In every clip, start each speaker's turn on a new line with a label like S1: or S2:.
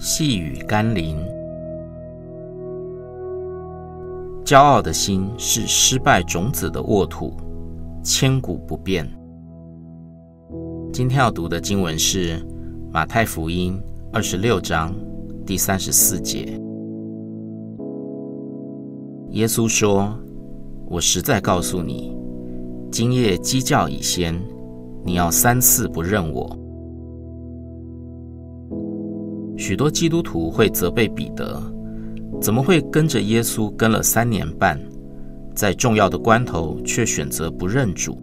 S1: 细雨甘霖，骄傲的心是失败种子的沃土，千古不变。今天要读的经文是马太福音二十六章第三十四节。耶稣说：“我实在告诉你，今夜鸡叫以先，你要三次不认我。”许多基督徒会责备彼得，怎么会跟着耶稣跟了三年半，在重要的关头却选择不认主？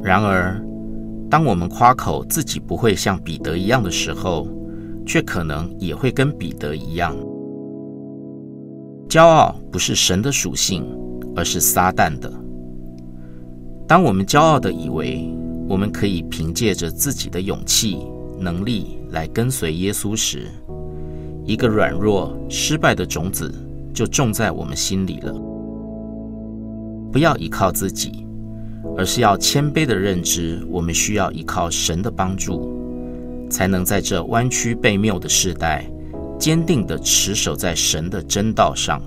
S1: 然而，当我们夸口自己不会像彼得一样的时候，却可能也会跟彼得一样。骄傲不是神的属性，而是撒旦的。当我们骄傲的以为我们可以凭借着自己的勇气，能力来跟随耶稣时，一个软弱、失败的种子就种在我们心里了。不要依靠自己，而是要谦卑的认知，我们需要依靠神的帮助，才能在这弯曲悖谬的世代，坚定地持守在神的真道上。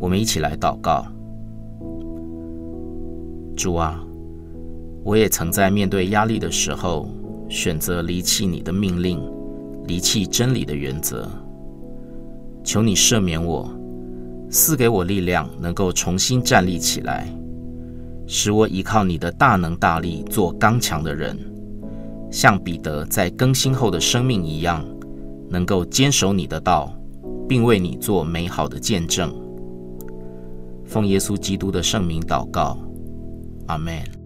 S1: 我们一起来祷告：主啊。我也曾在面对压力的时候，选择离弃你的命令，离弃真理的原则。求你赦免我，赐给我力量，能够重新站立起来，使我依靠你的大能大力做刚强的人，像彼得在更新后的生命一样，能够坚守你的道，并为你做美好的见证。奉耶稣基督的圣名祷告，阿门。